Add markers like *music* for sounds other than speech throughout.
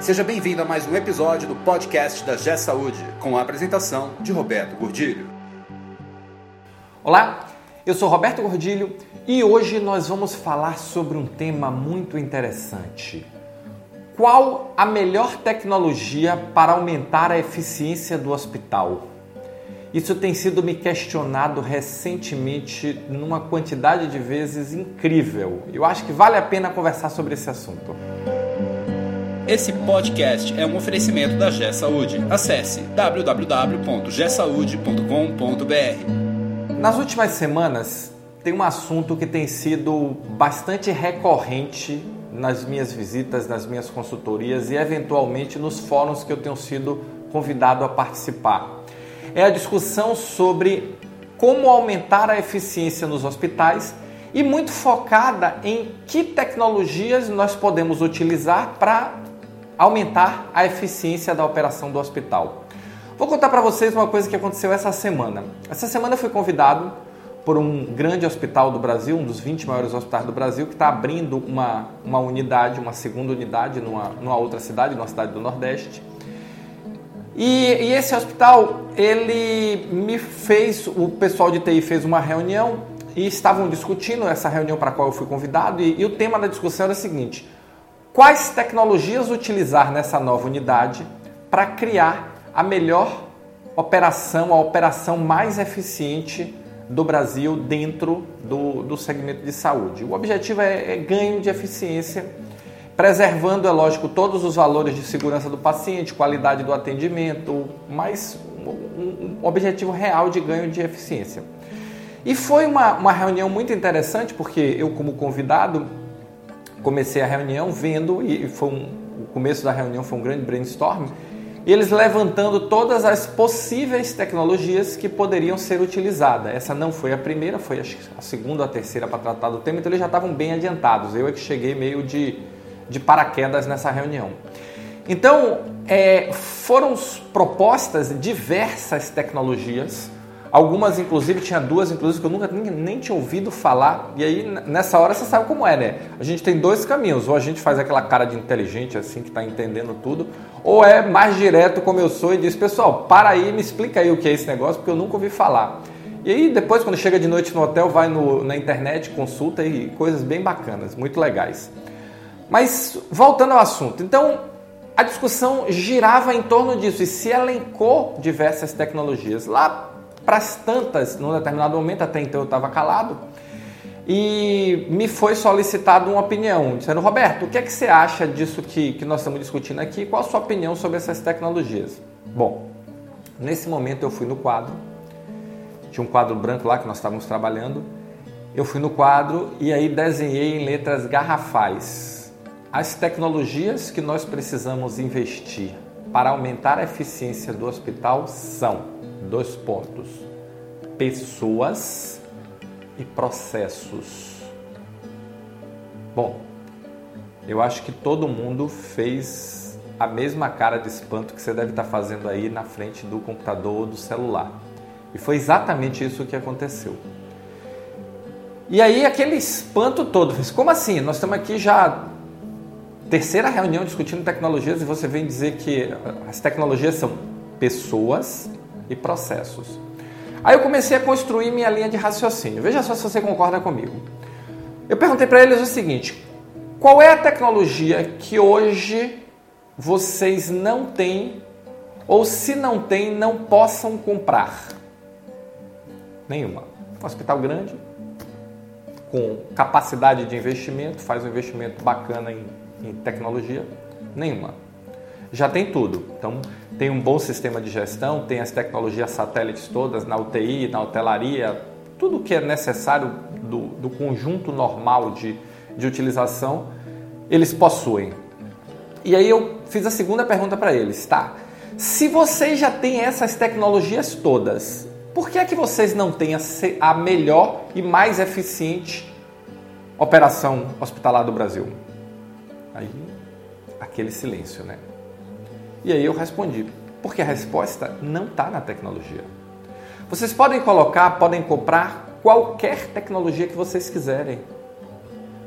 Seja bem-vindo a mais um episódio do podcast da G Saúde, com a apresentação de Roberto Gordilho. Olá, eu sou Roberto Gordilho e hoje nós vamos falar sobre um tema muito interessante. Qual a melhor tecnologia para aumentar a eficiência do hospital? Isso tem sido me questionado recentemente numa quantidade de vezes incrível. Eu acho que vale a pena conversar sobre esse assunto. Esse podcast é um oferecimento da G Saúde. Acesse www.gsaude.com.br. Nas últimas semanas, tem um assunto que tem sido bastante recorrente nas minhas visitas, nas minhas consultorias e eventualmente nos fóruns que eu tenho sido convidado a participar. É a discussão sobre como aumentar a eficiência nos hospitais e muito focada em que tecnologias nós podemos utilizar para aumentar a eficiência da operação do hospital. Vou contar para vocês uma coisa que aconteceu essa semana. Essa semana eu fui convidado por um grande hospital do Brasil, um dos 20 maiores hospitais do Brasil, que está abrindo uma, uma unidade, uma segunda unidade numa, numa outra cidade, numa cidade do Nordeste. E, e, esse hospital, ele me fez, o pessoal de TI fez uma reunião e estavam discutindo essa reunião para a qual eu fui convidado, e, e o tema da discussão era o seguinte: Quais tecnologias utilizar nessa nova unidade para criar a melhor operação, a operação mais eficiente do Brasil dentro do, do segmento de saúde? O objetivo é, é ganho de eficiência, preservando, é lógico, todos os valores de segurança do paciente, qualidade do atendimento, mas um, um objetivo real de ganho de eficiência. E foi uma, uma reunião muito interessante, porque eu, como convidado, comecei a reunião vendo, e foi um, o começo da reunião foi um grande brainstorm, eles levantando todas as possíveis tecnologias que poderiam ser utilizadas. Essa não foi a primeira, foi a segunda a terceira para tratar do tema, então eles já estavam bem adiantados. Eu é que cheguei meio de, de paraquedas nessa reunião. Então, é, foram propostas diversas tecnologias Algumas, inclusive, tinha duas, inclusive, que eu nunca nem, nem, tinha ouvido falar. E aí, nessa hora, você sabe como é, né? A gente tem dois caminhos. Ou a gente faz aquela cara de inteligente, assim, que está entendendo tudo. Ou é mais direto, como eu sou, e diz, pessoal, para aí, me explica aí o que é esse negócio, porque eu nunca ouvi falar. E aí, depois, quando chega de noite no hotel, vai no, na internet, consulta e coisas bem bacanas, muito legais. Mas, voltando ao assunto. Então, a discussão girava em torno disso e se elencou diversas tecnologias. Lá para as tantas, num determinado momento, até então eu estava calado, e me foi solicitado uma opinião, dizendo, Roberto, o que é que você acha disso que, que nós estamos discutindo aqui? Qual a sua opinião sobre essas tecnologias? Bom, nesse momento eu fui no quadro, tinha um quadro branco lá que nós estávamos trabalhando, eu fui no quadro e aí desenhei em letras garrafais as tecnologias que nós precisamos investir para aumentar a eficiência do hospital são dois pontos: pessoas e processos. Bom, eu acho que todo mundo fez a mesma cara de espanto que você deve estar fazendo aí na frente do computador ou do celular. E foi exatamente isso que aconteceu. E aí aquele espanto todo, como assim? Nós estamos aqui já terceira reunião discutindo tecnologias e você vem dizer que as tecnologias são pessoas e processos. Aí eu comecei a construir minha linha de raciocínio. Veja só se você concorda comigo. Eu perguntei para eles o seguinte: qual é a tecnologia que hoje vocês não têm, ou se não têm, não possam comprar? Nenhuma. Um hospital grande, com capacidade de investimento, faz um investimento bacana em, em tecnologia? Nenhuma já tem tudo. Então, tem um bom sistema de gestão, tem as tecnologias satélites todas na UTI, na hotelaria, tudo que é necessário do, do conjunto normal de, de utilização, eles possuem. E aí eu fiz a segunda pergunta para eles, tá? Se vocês já têm essas tecnologias todas, por que é que vocês não têm a, melhor e mais eficiente operação hospitalar do Brasil? Aí, aquele silêncio, né? E aí eu respondi, porque a resposta não está na tecnologia. Vocês podem colocar, podem comprar qualquer tecnologia que vocês quiserem.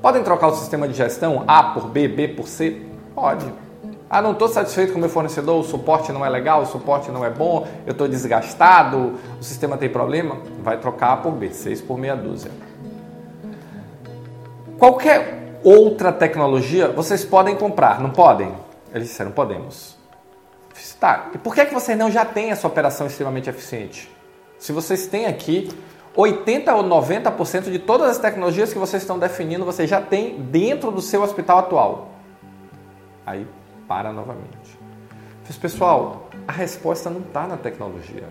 Podem trocar o sistema de gestão A por B, B por C? Pode. Ah, não estou satisfeito com o meu fornecedor, o suporte não é legal, o suporte não é bom, eu estou desgastado, o sistema tem problema. Vai trocar por B, 6 por meia dúzia. Qualquer outra tecnologia vocês podem comprar, não podem? Eles disseram, podemos. Tá, e por que, que vocês não já têm essa operação extremamente eficiente? Se vocês têm aqui 80 ou 90% de todas as tecnologias que vocês estão definindo, vocês já têm dentro do seu hospital atual. Aí para novamente. Pessoal, a resposta não está na tecnologia.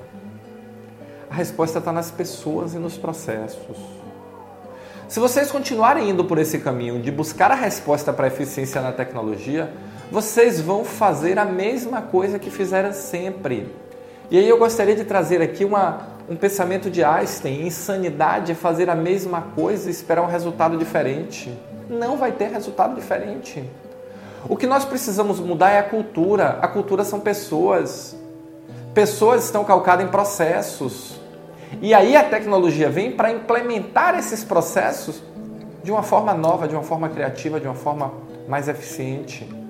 A resposta está nas pessoas e nos processos. Se vocês continuarem indo por esse caminho de buscar a resposta para a eficiência na tecnologia, vocês vão fazer a mesma coisa que fizeram sempre. E aí eu gostaria de trazer aqui uma, um pensamento de Einstein: insanidade é fazer a mesma coisa e esperar um resultado diferente. Não vai ter resultado diferente. O que nós precisamos mudar é a cultura. A cultura são pessoas. Pessoas estão calcadas em processos. E aí a tecnologia vem para implementar esses processos de uma forma nova, de uma forma criativa, de uma forma mais eficiente.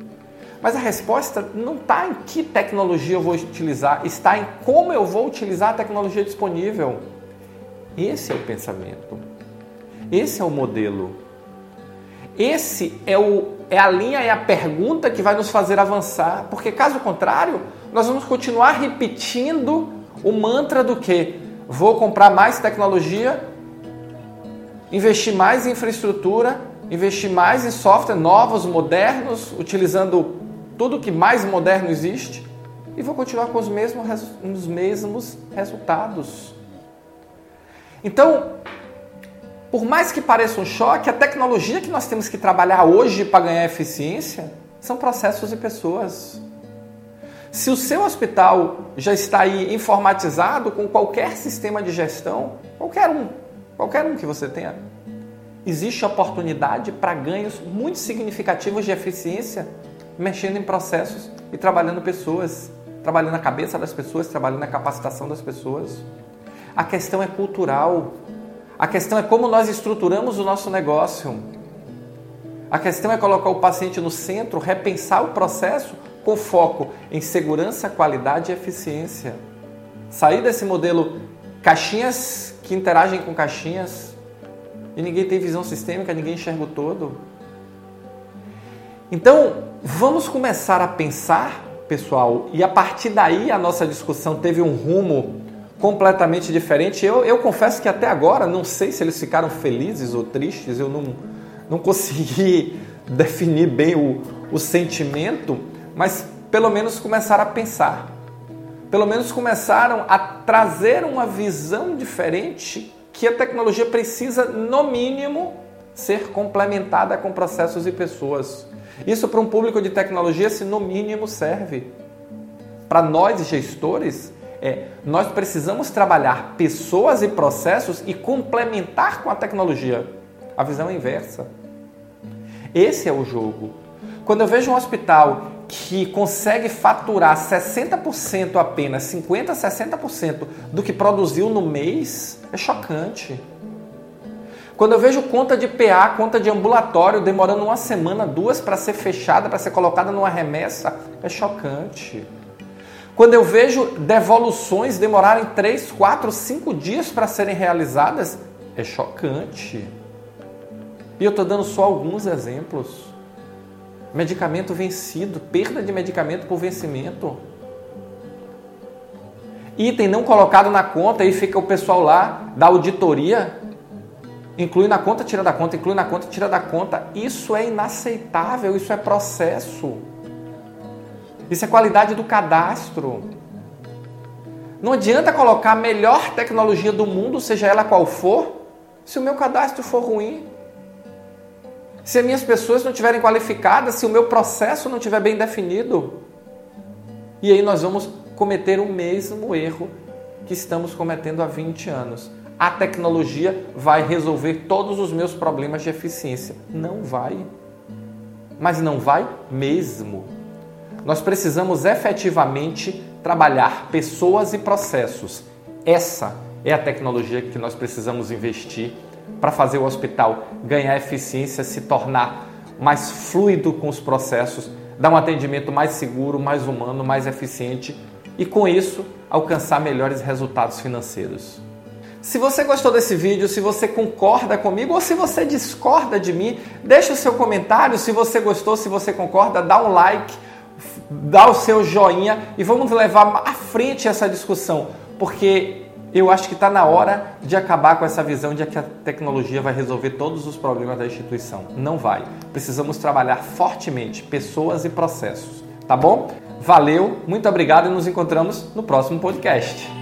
Mas a resposta não está em que tecnologia eu vou utilizar, está em como eu vou utilizar a tecnologia disponível. Esse é o pensamento. Esse é o modelo. Esse é, o, é a linha, é a pergunta que vai nos fazer avançar. Porque caso contrário, nós vamos continuar repetindo o mantra do que? Vou comprar mais tecnologia, investir mais em infraestrutura, investir mais em software novos, modernos, utilizando tudo que mais moderno existe e vou continuar com os mesmos, os mesmos resultados. Então, por mais que pareça um choque, a tecnologia que nós temos que trabalhar hoje para ganhar eficiência são processos e pessoas. Se o seu hospital já está aí informatizado com qualquer sistema de gestão, qualquer um, qualquer um que você tenha, existe oportunidade para ganhos muito significativos de eficiência mexendo em processos e trabalhando pessoas, trabalhando a cabeça das pessoas, trabalhando a capacitação das pessoas. A questão é cultural. A questão é como nós estruturamos o nosso negócio. A questão é colocar o paciente no centro, repensar o processo com foco em segurança, qualidade e eficiência. Sair desse modelo caixinhas que interagem com caixinhas e ninguém tem visão sistêmica, ninguém enxerga o todo. Então, vamos começar a pensar, pessoal, e a partir daí a nossa discussão teve um rumo completamente diferente. Eu, eu confesso que até agora não sei se eles ficaram felizes ou tristes, eu não, não consegui *laughs* definir bem o, o sentimento, mas pelo menos começaram a pensar. Pelo menos começaram a trazer uma visão diferente que a tecnologia precisa, no mínimo, ser complementada com processos e pessoas. Isso para um público de tecnologia, se no mínimo serve. Para nós gestores, é, nós precisamos trabalhar pessoas e processos e complementar com a tecnologia. A visão é inversa. Esse é o jogo. Quando eu vejo um hospital que consegue faturar 60% apenas, 50%, 60% do que produziu no mês, é chocante. Quando eu vejo conta de PA, conta de ambulatório demorando uma semana, duas para ser fechada, para ser colocada numa remessa, é chocante. Quando eu vejo devoluções demorarem três, quatro, cinco dias para serem realizadas, é chocante. E eu estou dando só alguns exemplos. Medicamento vencido, perda de medicamento por vencimento. Item não colocado na conta e fica o pessoal lá da auditoria Inclui na conta, tira da conta, inclui na conta, tira da conta. Isso é inaceitável, isso é processo. Isso é qualidade do cadastro. Não adianta colocar a melhor tecnologia do mundo, seja ela qual for, se o meu cadastro for ruim. Se as minhas pessoas não estiverem qualificadas, se o meu processo não estiver bem definido. E aí nós vamos cometer o mesmo erro que estamos cometendo há 20 anos a tecnologia vai resolver todos os meus problemas de eficiência. Não vai. Mas não vai mesmo. Nós precisamos efetivamente trabalhar pessoas e processos. Essa é a tecnologia que nós precisamos investir para fazer o hospital ganhar eficiência, se tornar mais fluido com os processos, dar um atendimento mais seguro, mais humano, mais eficiente e com isso alcançar melhores resultados financeiros. Se você gostou desse vídeo, se você concorda comigo ou se você discorda de mim, deixa o seu comentário. Se você gostou, se você concorda, dá um like, dá o seu joinha e vamos levar à frente essa discussão, porque eu acho que está na hora de acabar com essa visão de que a tecnologia vai resolver todos os problemas da instituição. Não vai. Precisamos trabalhar fortemente pessoas e processos. Tá bom? Valeu, muito obrigado e nos encontramos no próximo podcast.